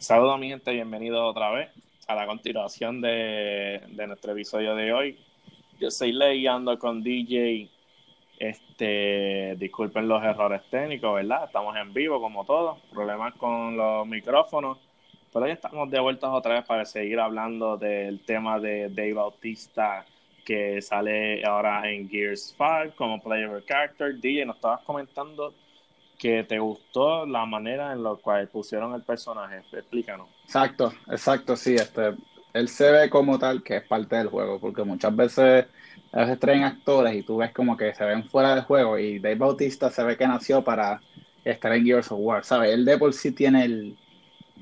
Saludos mi gente, bienvenido otra vez a la continuación de, nuestro episodio de hoy. Yo soy Ley, ando con DJ. Este, disculpen los errores técnicos, ¿verdad? Estamos en vivo como todos, problemas con los micrófonos, pero ya estamos de vuelta otra vez para seguir hablando del tema de Dave Bautista que sale ahora en Gears 5 como player character. DJ, nos estabas comentando que te gustó la manera en la cual pusieron el personaje. Explícanos. Exacto, exacto, sí. Este, él se ve como tal que es parte del juego, porque muchas veces a veces traen actores y tú ves como que se ven fuera del juego y Dave Bautista se ve que nació para estar en Gears of War, ¿sabes? Él de por sí tiene el,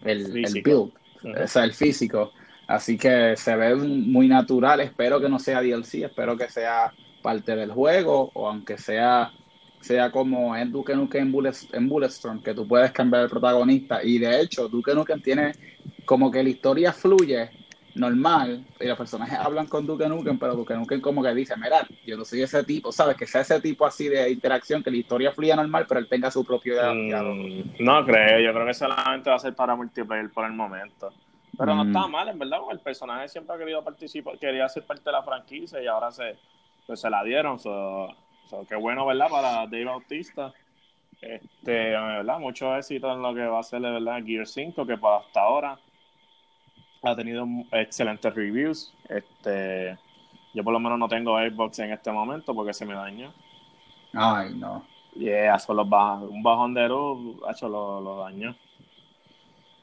el, build, o sea, el físico. Así que se ve muy natural. Espero que no sea DLC, espero que sea parte del juego o aunque sea sea como en Duke Nukem en, en Bulletstorm, que tú puedes cambiar el protagonista. Y de hecho, Duke Nukem tiene como que la historia fluye normal y los personajes hablan con Duke Nukem, pero Duke Nukem como que dice, mira, yo no soy ese tipo, ¿sabes? Que sea ese tipo así de interacción, que la historia fluya normal, pero él tenga su propio mm, No creo, yo creo que solamente va a ser para multiplayer por el momento. Pero no está mm. mal, en verdad, el personaje siempre ha querido participar, quería ser parte de la franquicia y ahora se, pues se la dieron. So, qué bueno, ¿verdad? Para Dave Bautista. Este, ¿verdad? Mucho éxito en lo que va a ser, ¿verdad? Gear 5, que para hasta ahora ha tenido excelentes reviews. Este, yo por lo menos no tengo Xbox en este momento porque se me dañó. Ay, no. Yeah, solo un bajón de luz, hecho lo, lo dañó.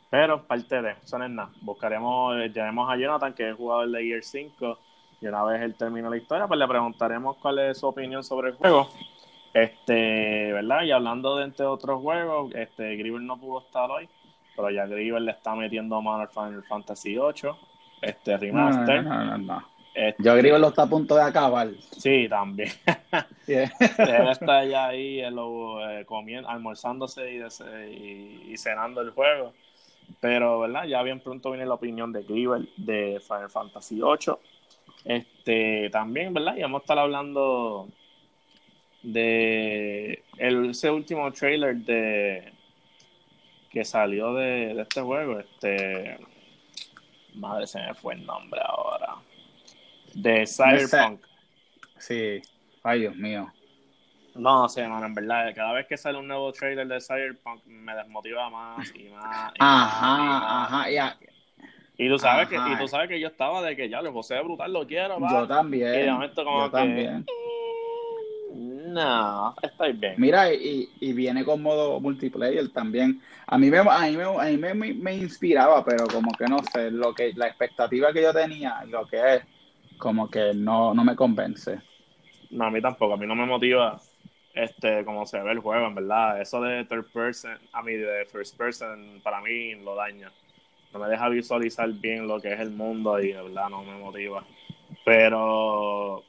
Pero parte de, eso no es nada. Buscaremos, llamemos a Jonathan, que es jugador de Gear 5 y una vez él termine la historia, pues le preguntaremos cuál es su opinión sobre el juego. Este, ¿verdad? Y hablando de entre otros juegos, este, Griever no pudo estar hoy, pero ya Griever le está metiendo mano al Final Fantasy VIII, este remaster. No, no, no, este, Yo Griever lo está a punto de acabar. Sí, también. Yeah. Él está ya ahí eh, comiendo, almorzándose y, y, cenando el juego. Pero, ¿verdad? Ya bien pronto viene la opinión de Griever de Final Fantasy VIII este, también, ¿verdad? Y vamos a estar hablando de ese último trailer de que salió de, este juego. Este, madre, se me fue el nombre ahora. De Cyberpunk. Sí, ay Dios mío. No sé, mano, en verdad, cada vez que sale un nuevo trailer de Cyberpunk me desmotiva más y más. ajá, ajá, ya. Y tú sabes que, y tú sabes que yo estaba de que ya, el José Brutal lo quiero, Yo también. Y de momento como yo también. No, estáis bien. Mira, y, y, viene con modo multiplayer también. A mí, me, a mí, me, a mí me, me, inspiraba, pero como que no sé, lo que la expectativa que yo tenía, lo que es, como que no, no me convence. No, a mí tampoco, a mí no me motiva este como se ve el juego, en verdad. Eso de third person, a mí de first person, para mí lo daña no me deja visualizar bien lo que es el mundo y de verdad no me motiva. Pero,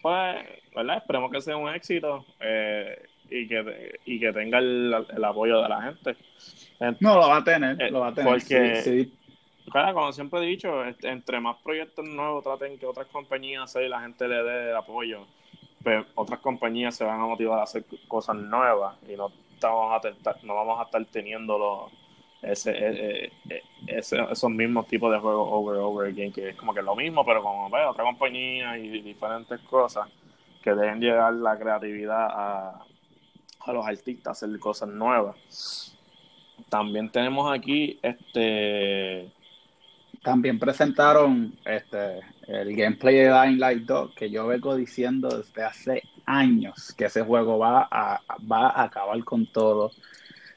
pues, ¿verdad? Esperemos que sea un éxito eh, y, que, y que tenga el, apoyo de la gente. No, lo va a tener, eh, lo va a tener. Porque, como siempre he dicho, entre más proyectos nuevos traten que otras compañías y la gente le dé apoyo, pues otras compañías se van a motivar a hacer cosas nuevas y no, estamos a no vamos a estar teniendo los ese, eh, eh, ese, esos mismos tipos de juegos over over again, que es como que lo mismo, pero con otra compañía y diferentes cosas que deben llegar la creatividad a, a los artistas, hacer cosas nuevas. También tenemos aquí este también presentaron este el gameplay de Dying Light 2 que yo vengo diciendo desde hace años que ese juego va a, va a acabar con todo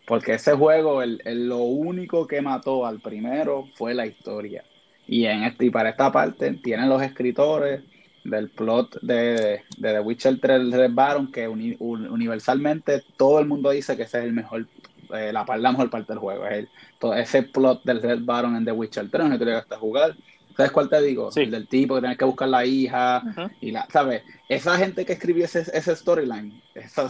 porque ese juego, el, lo único que mató al primero fue la historia. Y, en este, y para esta parte tienen los escritores del plot de, The Witcher 3 Red Baron, que universalmente todo el mundo dice que ese es el mejor, eh, la, la mejor parte del juego. Es el, todo ese plot del Red Baron en The Witcher 3, no te llegaste a jugar. ¿Sabes cuál te digo? El del tipo que tiene que buscar la hija. y la, ¿Sabes? Esa gente que escribió ese, ese storyline,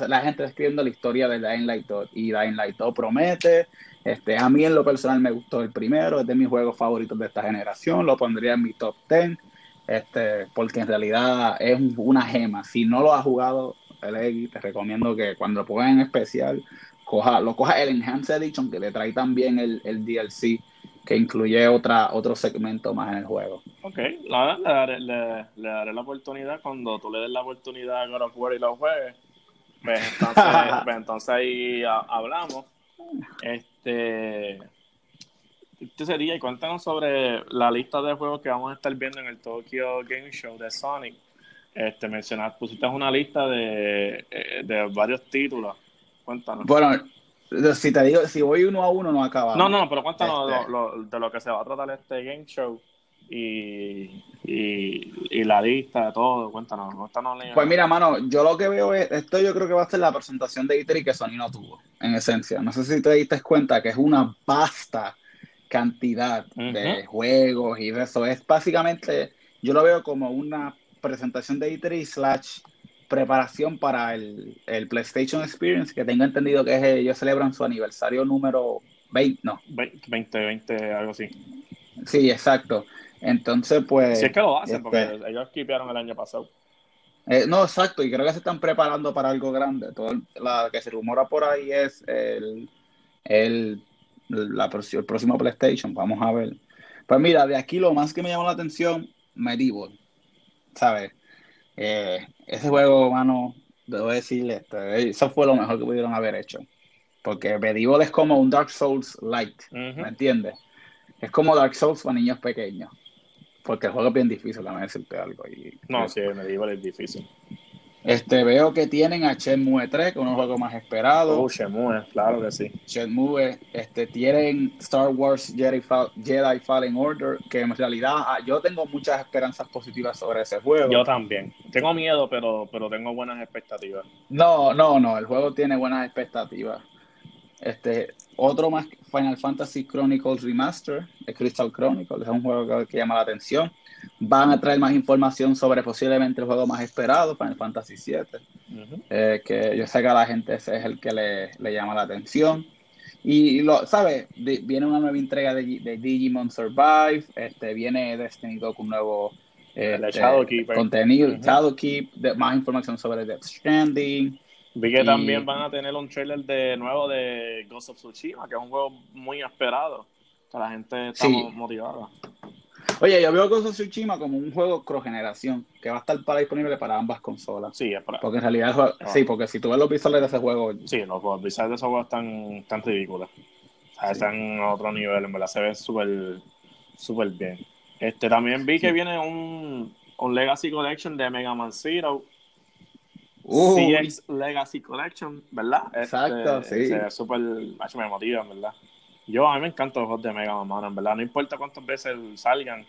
la gente escribiendo la historia de Dying Light 2. Y Dying Light 2 promete. Este, a mí en lo personal me gustó el primero, es de mis juegos favoritos de esta generación, lo pondría en mi top 10, este, porque en realidad es una gema. Si no lo has jugado, te recomiendo que cuando lo pongas en especial, coja, lo coja el Enhanced Edition, que le trae también el, el DLC que incluye otra, otro segmento más en el juego. Ok, la le daré, le, le daré la oportunidad cuando tú le des la oportunidad a God of War y lo juegues. Pues entonces, pues entonces ahí a- hablamos. Este. ¿Qué sería? Y cuéntanos sobre la lista de juegos que vamos a estar viendo en el Tokyo Game Show de Sonic. Este, mencionar, pusiste una lista de, eh, de varios títulos. Cuéntanos. Bueno, si te digo, si voy uno a uno, no acabamos. No, no, pero cuéntanos Este- lo- lo- de lo que se va a tratar este game show y, y, y la lista de todo. Cuéntanos, cuéntanos. Pues mira, mano, yo lo que veo es, esto yo creo que va a ser la presentación de E3 que Sony no tuvo, en esencia. No sé si te diste cuenta que es una vasta cantidad de juegos y de eso. Es básicamente, yo lo veo como una presentación de E3 slash preparación para el, el PlayStation Experience, que tengo entendido que es, eh, ellos celebran su aniversario número 20, no, 20, 20, algo así. sí, exacto. Entonces, pues... Si es que lo hacen, este, porque ellos skipearon el año pasado. Eh, no, exacto, y creo que se están preparando para algo grande. Todo el- la que se rumora por ahí es el, el, la, el próximo PlayStation. Vamos a ver. Pues mira, de aquí lo más que me llamó la atención, Medieval. ¿Sabes? Eh, ese juego, mano, debo decirle, este, eso fue lo mejor que pudieron haber hecho. Porque Medieval es como un Dark Souls light. ¿me entiendes? Es como Dark Souls para niños pequeños. Porque el juego es bien difícil, a decirte algo. Y, No, sí, Medieval es difícil. Este, veo que tienen a Shenmue 3, que es un juego más esperado. Oh, Shenmue, claro que sí. Shenmue, este, tienen Star Wars Jedi, Fa- Jedi Fallen Order, que en realidad ah, yo tengo muchas esperanzas positivas sobre ese juego. Yo también. Tengo miedo, pero, pero tengo buenas expectativas. No, no, no, el juego tiene buenas expectativas. Este, otro más, Final Fantasy Chronicles Remaster, el Crystal Chronicles, es un juego que, que llama la atención. Van a traer más información sobre posiblemente el juego más esperado, Final Fantasy VII. Eh, que yo sé que a la gente ese es el que le, le llama la atención. Y, lo, ¿sabes? Viene una nueva entrega de, de Digimon Survive, este, viene Destiny 2 con un nuevo eh, este, contenido, Ujú. Shadowkeep, de- más información sobre Death Stranding. Vi que Y- también van a tener un trailer de nuevo de Ghost of Tsushima, que es un juego muy esperado. Que la gente está Sí. motivada. Oye, yo veo Ghost of Tsushima como un juego cross-generación, que va a estar para, disponible para ambas consolas. Sí, es para... Porque en realidad, juego- Ah. sí, porque si tú ves los visuales de ese juego, Sí, los visuales de esos juegos están, están ridículos. O sea, Sí. están a otro nivel, en verdad se ven súper súper bien. Este, también vi que Sí. viene un, un Legacy Collection de Mega Man Zero. uh, CX Legacy Collection, ¿verdad? Este, Exacto, sí. Se ve súper, me motiva, verdad. Yo, a mí me encantan los juegos de Mega Man, mano, en verdad. No importa cuántas veces salgan.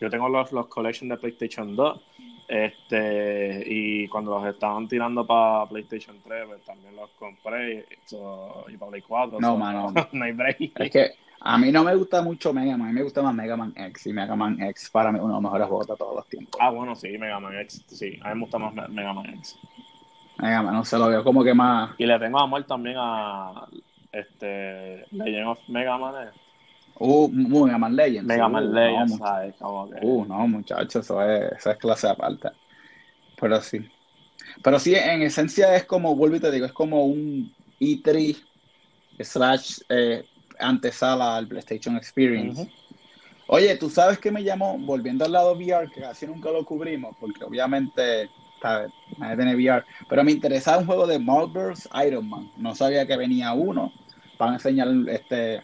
Yo tengo los, los Collection de PlayStation 2. Este, y cuando los estaban tirando para PlayStation 3, pues también los compré. so, y para Play 4. No, so, mano. no hay break. Es que a mí no me gusta mucho Mega Man, a mí me gusta más Mega Man X y Mega Man X para mí uno de los mejores juegos de todos los tiempos. Ah, bueno, sí, Mega Man X. Sí, a mí me gusta más Me- Mega Man X. Mega Man, no se lo veo como que más. Y le tengo amor también a este Legend of Mega Man. Uh, uh, Mega Man Legends. Mega Uh, Man no, Legends, mu- ¿sabes? Como que... Uh, no, muchachos, eso es, eso es clase aparte. Pero sí. Pero sí, en esencia es como, vuelvo y te digo, es como un E3 slash eh, antesala al PlayStation Experience. Oye, tú sabes que me llamó, volviendo al lado VR, que casi nunca lo cubrimos, porque obviamente, ¿sabes? Nadie tiene VR, pero me interesaba un juego de Marvel's Iron Man. No sabía que venía uno. Van a enseñar este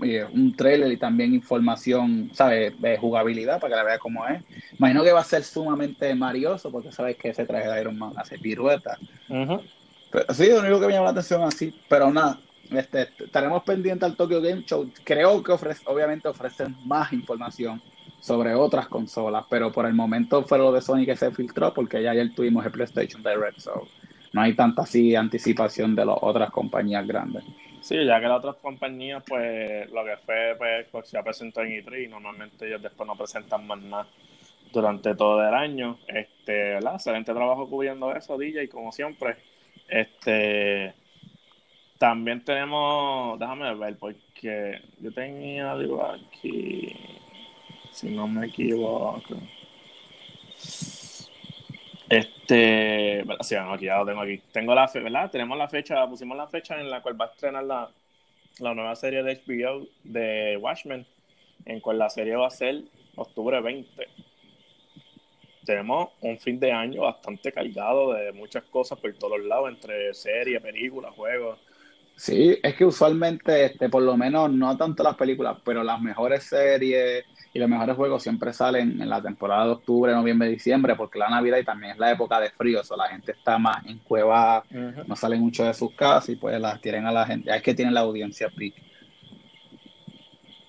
oye, un trailer y también información, ¿sabes? De jugabilidad para que la vea cómo es. Imagino que va a ser sumamente marioso, porque sabes que ese traje de Iron Man hace piruetas. Ujú. Pero, sí, lo único que me llama la atención así, pero nada, este, estaremos pendientes al Tokyo Game Show. Creo que ofrece, obviamente ofrecen más información sobre otras consolas, pero por el momento fue lo de Sony que se filtró, porque ya ayer tuvimos el PlayStation Direct, so no hay tanta así anticipación de las otras compañías grandes. Sí, ya que las otras compañías, pues lo que fue, pues, pues se presentó en E3 y normalmente ellos después no presentan más nada durante todo el año. Este, ¿verdad? Excelente trabajo cubriendo eso, DJ, como siempre. Este, también tenemos, déjame ver, porque yo tenía algo aquí, si no me equivoco. Este, sí, bueno, aquí ya lo tengo aquí. Tengo la fe, ¿verdad? Tenemos la fecha, pusimos la fecha en la cual va a estrenar la, la nueva serie de HBO de Watchmen, en cual la serie va a ser octubre 20. Tenemos un fin de año bastante cargado de muchas cosas por todos lados, entre series, películas, juegos. Sí, es que usualmente, este, por lo menos, no tanto las películas, pero las mejores series y los mejores juegos siempre salen en la temporada de octubre, noviembre, diciembre, porque la Navidad y también es la época de frío, o sea, la gente está más en cueva, no salen mucho de sus casas y pues las tienen a la gente. Es que tienen la audiencia pic.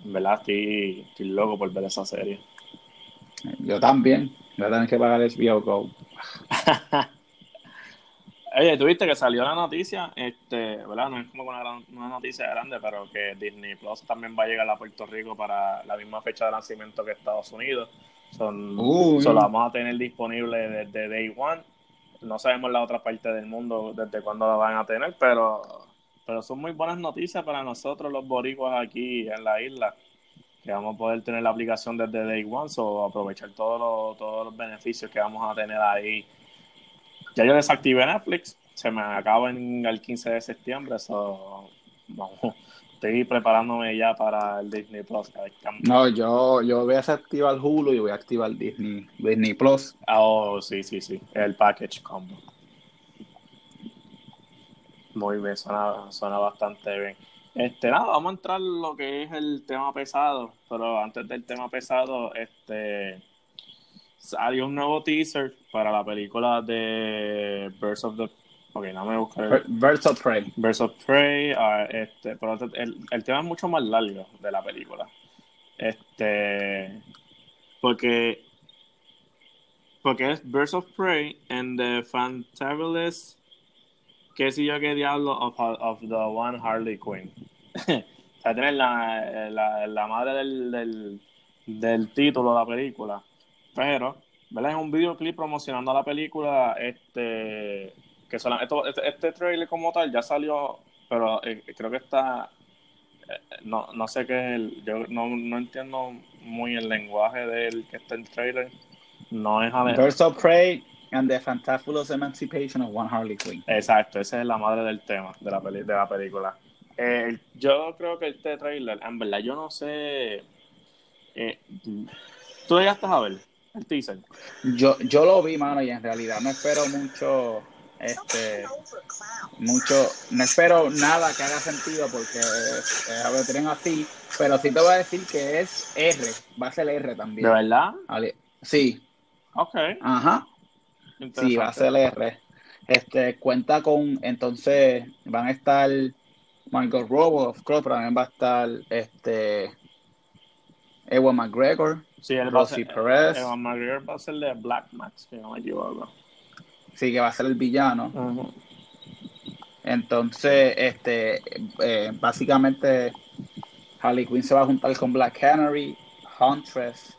¿Verdad? Estoy, estoy loco por ver esa serie. Yo también. Voy a tener que pagar HBO Go. Oye, tuviste que salió la noticia, este, ¿verdad? No es como una, una, noticia grande, pero que Disney Plus también va a llegar a Puerto Rico para la misma fecha de nacimiento que Estados Unidos. Son, solo vamos a tener disponible desde Day One. No sabemos la otra parte del mundo desde cuándo la van a tener, pero, pero son muy buenas noticias para nosotros los boricuas aquí en la isla, que vamos a poder tener la aplicación desde Day One, o aprovechar todos los, todos los beneficios que vamos a tener ahí ya yo desactivé Netflix, se me acaba en el 15 de septiembre, so, estoy preparándome ya para el Disney Plus. No, yo, yo voy a desactivar Hulu y voy a activar Disney, Disney Plus. Oh, sí, sí, sí, el package combo. Muy bien, suena, suena bastante bien. Este, nada, vamos a entrar en lo que es el tema pesado, pero antes del tema pesado, este salió un nuevo teaser para la película de Birds of the Ok, no me buscaré. Birds of Prey. Birds of Prey. Uh, este, pero el, el, tema es mucho más largo de la película. Este. Porque. Porque es Birds of Prey and the Fantabulous. ¿Qué sé yo qué diablo of, of the One Harley Quinn? o sea, tener la, la, la madre del, del, del título de la película pero, ¿verdad? Es un videoclip promocionando la película, este, que solamente, este, este, trailer como tal ya salió, pero eh, creo que está, eh, no, no sé qué es yo no, no entiendo muy el lenguaje del que está en el trailer. No es Birds of Prey and the Fantabulous Emancipation of One Harley Quinn. Exacto, esa es la madre del tema de la, de la película. Eh, yo creo que este trailer, en verdad, yo no sé. Eh, ¿Tú ya estás a ver? Yo, yo lo vi, mano, y en realidad no espero mucho, este, mucho, no espero nada que haga sentido porque eh, ver, tienen así, pero sí te voy a decir que es R, va a ser R también. ¿De verdad? Sí. Ok. Ajá. Sí, va a ser R. Este, cuenta con, entonces, van a estar Michael Robo, of course, pero también va a estar, este, Ewan McGregor, Sí, el Rossi Perez. Evan McGregor va a ser de Black Max, que no me equivoco. Sí, que va a ser el villano. Entonces, este, eh, básicamente, Harley Quinn se va a juntar con Black Canary, Huntress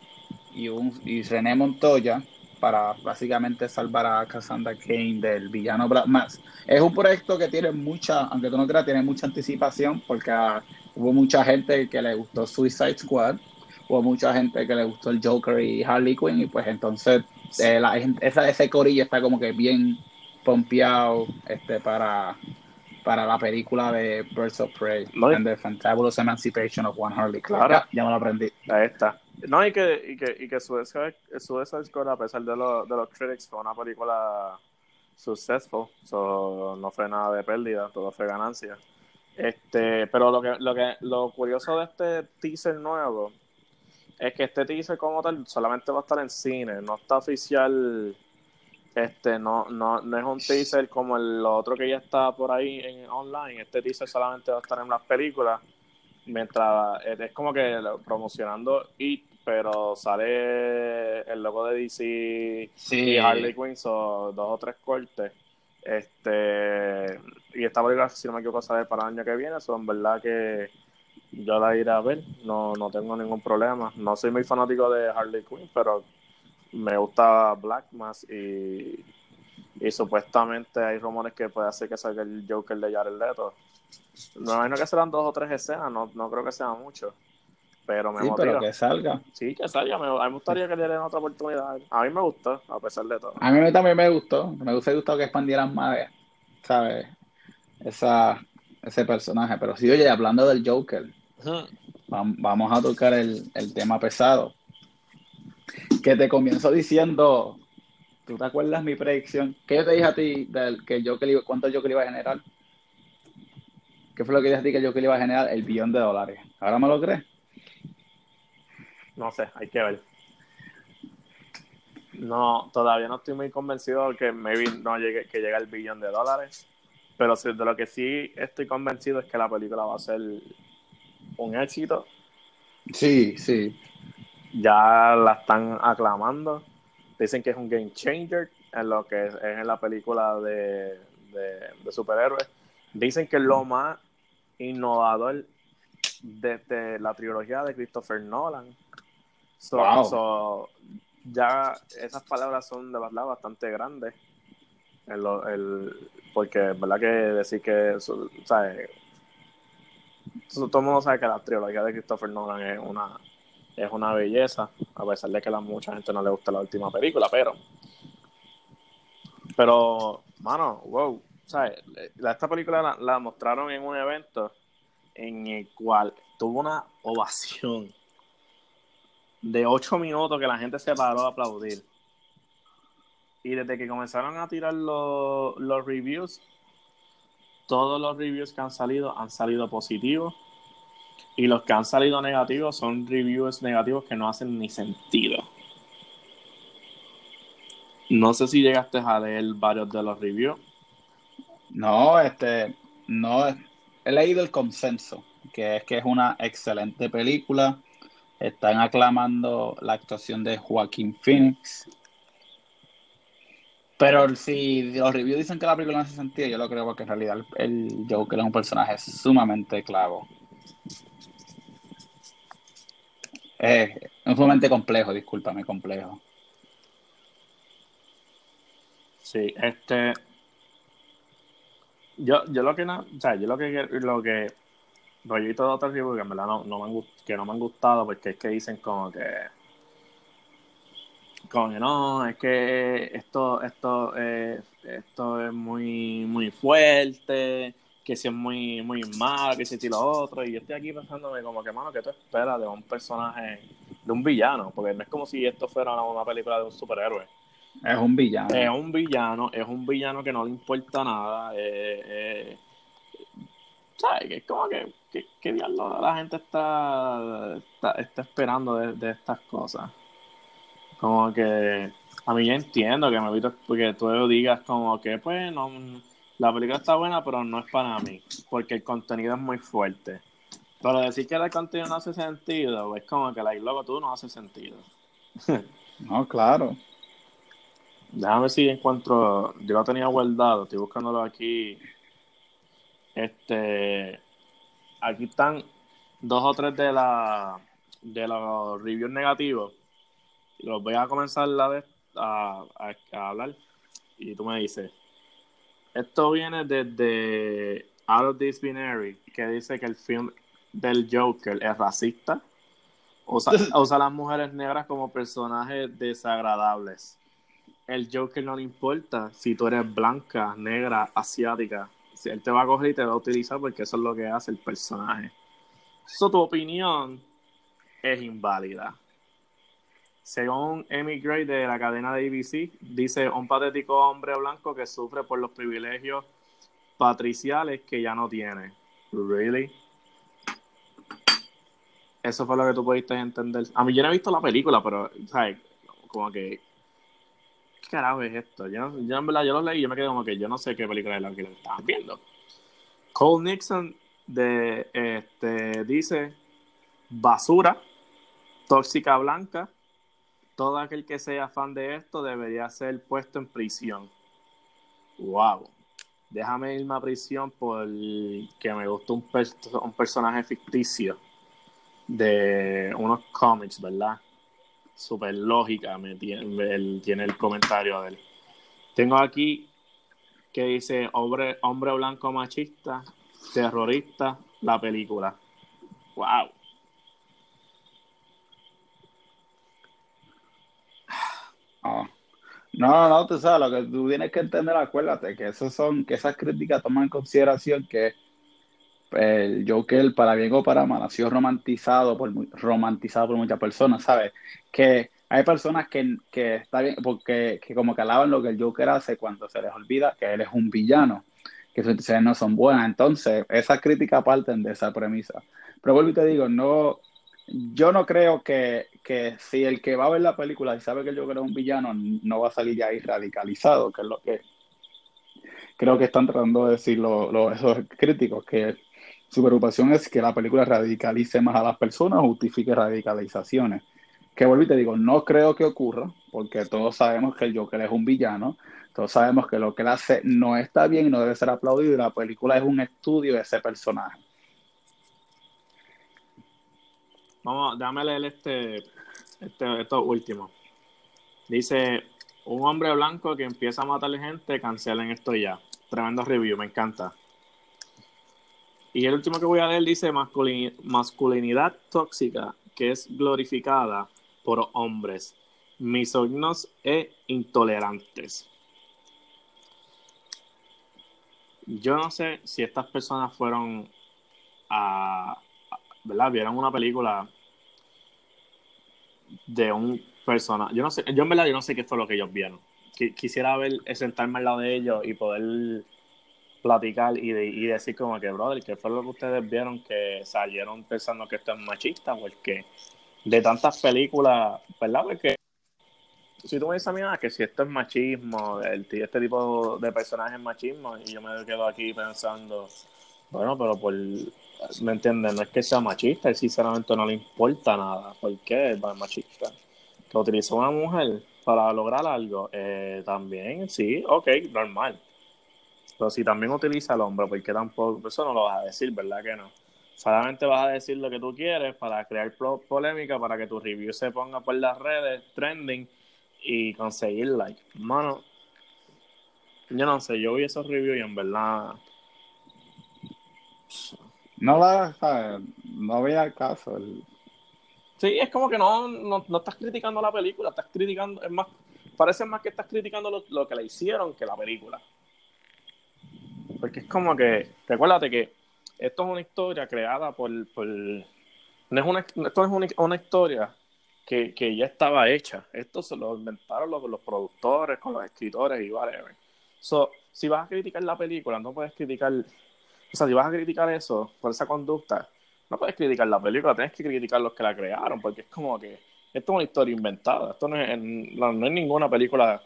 y, un, y René Montoya para básicamente salvar a Cassandra Kane del villano Black Max. Es un proyecto que tiene mucha, aunque tú no creas, tiene mucha anticipación porque hubo mucha gente que le gustó Suicide Squad hubo mucha gente que le gustó el Joker y Harley Quinn y pues entonces eh, esa, ese corillo está como que bien pompeado este, para, para la película de Birds of Prey and the Fantabulous Emancipation of One Harley Quinn. Claro. Ya, me lo aprendí. Ahí está. No, y que, y que, y que Suicide, Squad, a pesar de, lo, de los critics, fue una película successful. So, no fue nada de pérdida, todo fue ganancia. Este, pero lo que, lo que, lo curioso de este teaser nuevo es que este teaser como tal solamente va a estar en cine, no está oficial, este, no, no, no es un teaser como el otro que ya está por ahí en online, este teaser solamente va a estar en las películas, mientras es como que promocionando It, pero sale el logo de DC y Harley Quinn, dos o tres cortes. Este, y esta película, si no me equivoco, sale para el año que viene, son verdad que yo la iré a ver, no, no tengo ningún problema. No soy muy fanático de Harley Quinn, pero me gusta Black Mass y, y supuestamente hay rumores que puede hacer que salga el Joker de Jared Leto. Me imagino que serán dos o tres escenas, no, no creo que sea mucho. Pero me sí, pero que salga. Sí, que salga. Me, a mí me gustaría que le den otra oportunidad. A mí me gustó, a pesar de todo. A mí también me gustó. Me hubiese gustado que expandieran más, ¿sabes? Esa, ese personaje. Pero sí, oye, hablando del Joker, vamos a tocar el, tema pesado. Que te comienzo diciendo, ¿tú te acuerdas mi predicción? ¿Qué te dije a ti del que Joker, cuánto Joker iba a generar? ¿Qué fue lo que dije a ti que Joker iba a generar? El billón de dólares. ¿Ahora me lo crees? No sé, hay que ver. No, todavía no estoy muy convencido de que maybe no llegue, que llegue el billón de dólares. Pero de lo que sí estoy convencido es que la película va a ser un éxito. Sí, sí. Ya la están aclamando. Dicen que es un game changer en lo que es, en la película de, de, superhéroes. Dicen que es lo más innovador desde la trilogía de Christopher Nolan. ya esas palabras son de verdad bastante grandes. El, porque verdad que decir que, ¿sabes? Todo el mundo sabe que la trilogía de Christopher Nolan es una, es una belleza, a pesar de que a mucha gente no le gusta la última película, pero, pero, mano, wow, ¿sabes? Esta película la, mostraron en un evento en el cual tuvo una ovación de ocho minutos que la gente se paró a aplaudir. Y desde que comenzaron a tirar los, los reviews, todos los reviews que han salido han salido positivos. Y los que han salido negativos son reviews negativos que no hacen ni sentido. No sé si llegaste a leer varios de los reviews. No, este, no, he leído el consenso, que es que es una excelente película. Están aclamando la actuación de Joaquín Phoenix. Pero si los reviews dicen que la película no hace sentido, yo lo creo porque en realidad el, Joker es un personaje sumamente clavo. Es sumamente complejo, discúlpame, complejo. Sí, este. Yo, yo lo que no, o sea, yo lo que lo que rollito de otros reviews que en verdad no, no me han, que no me han gustado porque es que dicen como que como que no, es que esto, esto, eh, esto es muy, muy fuerte, que si es muy, muy malo, que si y lo otro, y yo estoy aquí pensándome como que, mano, ¿qué tú esperas de un personaje, de un villano? Porque no es como si esto fuera una, película de un superhéroe. Es un villano. Es un villano, es un villano que no le importa nada. Eh, eh, ¿Sabes? Que es como que, que, la gente está, está, esperando de, de estas cosas. Como que a mí ya entiendo que me visto porque tú digas como que pues no la película está buena pero no es para mí porque el contenido es muy fuerte. Pero decir que el contenido no hace sentido es como que la logo tú no hace sentido. No claro. Déjame ver si encuentro yo lo tenía guardado estoy buscándolo aquí. Este aquí están dos o tres de la de los reviews negativos los voy a comenzar la vez a, hablar y tú me dices, esto viene desde Out of This Binary, que dice que el film del Joker es racista, usa, usa a las mujeres negras como personajes desagradables. El Joker no le importa si tú eres blanca, negra, asiática. Si él te va a coger y te va a utilizar porque eso es lo que hace el personaje. Eso tu opinión es inválida. Según Amy Gray de la cadena de ABC, dice un patético hombre blanco que sufre por los privilegios patriciales que ya no tiene. Really? Eso fue lo que tú pudiste entender. A mí yo no he visto la película, pero, ¿sabes? Como que. ¿Qué carajo es esto? Yo, yo en verdad, yo lo leí y yo me quedé como que yo no sé qué película es la que estaban viendo. Cole Nixon de, este, dice: basura, tóxica blanca, todo aquel que sea fan de esto debería ser puesto en prisión. Wow. Déjame irme a prisión porque me gustó un, personaje ficticio de unos cómics, ¿verdad? Super lógica me tiene, el comentario de él. Tengo aquí que dice hombre blanco machista, terrorista, la película. Wow. No, no, no, tú sabes, lo que tú tienes que entender, acuérdate, que esos son, que esas críticas toman en consideración que el Joker, para bien o para mal, ha sido romantizado por, romantizado por muchas personas, ¿sabes? Que hay personas que, que está bien, porque que como que alaban lo que el Joker hace cuando se les olvida que él es un villano, que sus intenciones no son buenas. Entonces, esas críticas parten de esa premisa. Pero vuelvo y te digo, no, yo no creo que, que si el que va a ver la película y sabe que el Joker es un villano, no va a salir de ahí radicalizado, que es lo que creo que están tratando de decir esos críticos, que su preocupación es que la película radicalice más a las personas justifique radicalizaciones. Que vuelvo y te digo, no creo que ocurra, porque todos sabemos que el Joker es un villano, todos sabemos que lo que él hace no está bien y no debe ser aplaudido, y la película es un estudio de ese personaje. Vamos, déjame leer este, este, esto último. Dice, un hombre blanco que empieza a matar gente, cancelen esto ya. Tremendo review, me encanta. Y el último que voy a leer dice masculinidad tóxica que es glorificada por hombres, misóginos e intolerantes. Yo no sé si estas personas fueron a, ¿verdad? Vieron una película de un persona. Yo no sé, yo en verdad yo no sé qué fue lo que ellos vieron. Quisiera ver, sentarme al lado de ellos y poder platicar y, y decir como que, brother, ¿qué fue lo que ustedes vieron que salieron pensando que esto es machista? Porque de tantas películas, ¿verdad? Porque si tú me dices a mí, ah, que si esto es machismo, el, este tipo de personajes es machismo, y yo me quedo aquí pensando, bueno, pero por, ¿me entiendes? No es que sea machista, él sinceramente no le importa nada. ¿Por qué es machista? Que utilizó una mujer para lograr algo, eh, también, sí, ok, normal. Pero si también utiliza al hombre, ¿por qué tampoco? Eso no lo vas a decir, ¿verdad que no? Solamente vas a decir lo que tú quieres para crear polémica, para que tu review se ponga por las redes, trending y conseguir like. Mano, yo no sé, yo vi esos reviews y en verdad no la, no veía el caso. Sí, es como que no, no, estás criticando la película, estás criticando, es más, parece más que estás criticando lo, que le hicieron que la película. Porque es como que, recuérdate que esto es una historia creada por, por no es una, esto es una, una historia que, que, ya estaba hecha. Esto se lo inventaron los, los productores, con los escritores y whatever. So, si vas a criticar la película, no puedes criticar o sea, si vas a criticar eso por esa conducta, no puedes criticar la película, tienes que criticar los que la crearon, porque es como que esto es una historia inventada. Esto no es, no, hay ninguna película,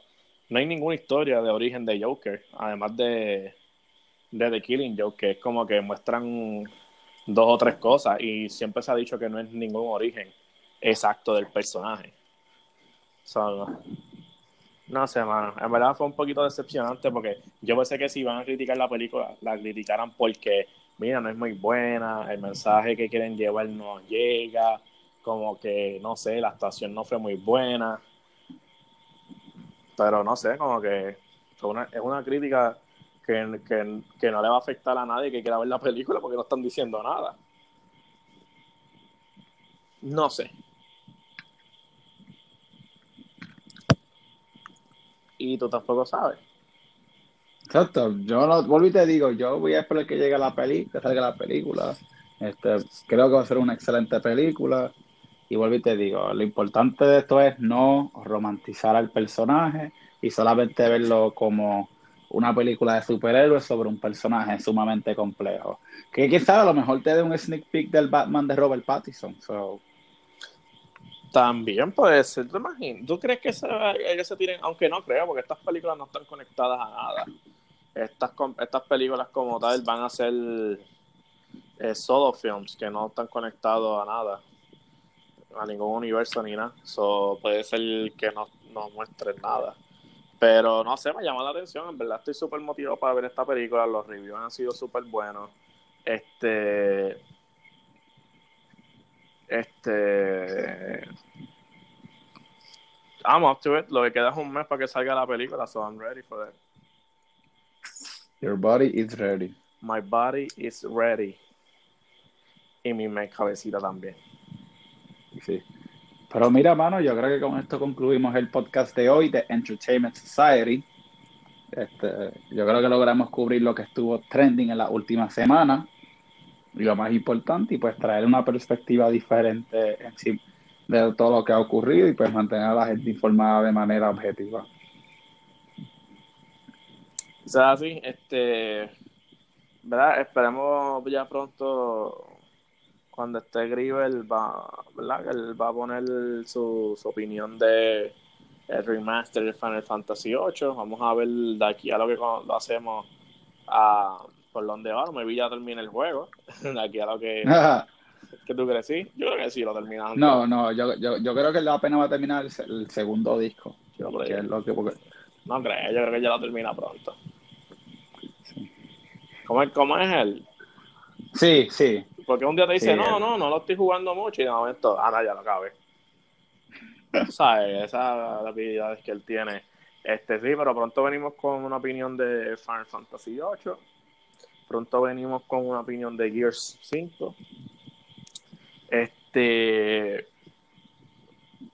no hay ninguna historia de origen de Joker, además de, The Killing Joke, que es como que muestran dos o tres cosas y siempre se ha dicho que no es ningún origen exacto del personaje. No sé, mano. En verdad fue un poquito decepcionante porque yo pensé que si iban a criticar la película, la criticaran porque, mira, no es muy buena, el mensaje que quieren llevar no llega, como que, no sé, la actuación no fue muy buena. Pero no sé, como que es una crítica que, que, que no le va a afectar a nadie que quiera ver la película porque no están diciendo nada. No sé. Y tú tampoco sabes. Exacto, yo no, vuelvo y te digo, yo voy a esperar que llegue la película, que salga la película. Este, creo que va a ser una excelente película. Y vuelvo y te digo, lo importante de esto es no romantizar al personaje y solamente verlo como una película de superhéroes sobre un personaje sumamente complejo. Que quizás a lo mejor te dé un sneak peek del Batman de Robert Pattinson. So, también puede ser, ¿tú imaginas? ¿Tú crees que se, ellos se tiren? Aunque no creo, porque estas películas no están conectadas a nada. Estas, estas películas como tal van a ser eh, solo films que no están conectados a nada, a ningún universo ni nada. So, puede ser que no, no muestren nada. Pero no sé, me llama la atención. En verdad estoy súper motivado para ver esta película. Los reviews han sido súper buenos. Este este. I'm up to it. Lo que queda es un mes para que salga la película, so I'm ready for that. Your body is ready. My body is ready. Y mi cabecita también. Sí. Pero mira, mano, yo creo que con esto concluimos el podcast de hoy de Entertainment Society. Este, yo creo que logramos cubrir lo que estuvo trending en la última semana. Y lo más importante, y pues traer una perspectiva diferente de todo lo que ha ocurrido y pues mantener a la gente informada de manera objetiva. O sea, así, este, ¿verdad? Esperemos ya pronto cuando esté Grivel va, ¿verdad? Él va a poner su, opinión de el remaster de Final Fantasy VIII. Vamos a ver de aquí a lo que lo hacemos a por donde va. Me vi ya termina el juego. de aquí a lo que. ¿Qué tú crees? ¿Sí? Yo creo que sí lo terminamos. No, no, yo, yo, yo creo que la pena va a terminar el, segundo disco. Yo creo que lo que, No creo, yo creo que ya lo termina pronto. ¿Cómo, es, ¿Cómo es él? Sí, sí. Porque un día te dice, no, no, no lo estoy jugando mucho y de momento, ah, no, ya lo cabe. ¿Sabes? Esas habilidades que él tiene. Este sí, pero pronto venimos con una opinión de Final Fantasy VIII. Pronto venimos con una opinión de Gears 5. Este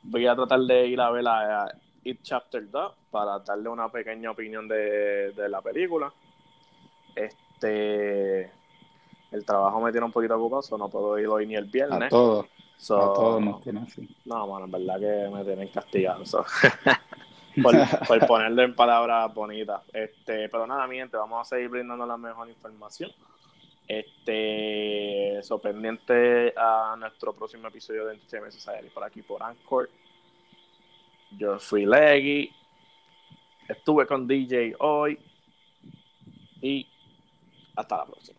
voy a tratar de ir a ver a It Chapter 2 para darle una pequeña opinión de, de la película. Este el trabajo me tiene un poquito bucoso, no puedo ir hoy ni el viernes. A todos. a todos nos tiene así. No, bueno, en verdad que me tienen castigado. por, ponerle en palabras bonitas. Este, pero nada, mi gente, vamos a seguir brindando la mejor información. Este, sorprendiente a nuestro próximo episodio de Entertainment Society por aquí por Anchor. Yo fui Leggy. Estuve con DJ hoy. Y hasta la próxima.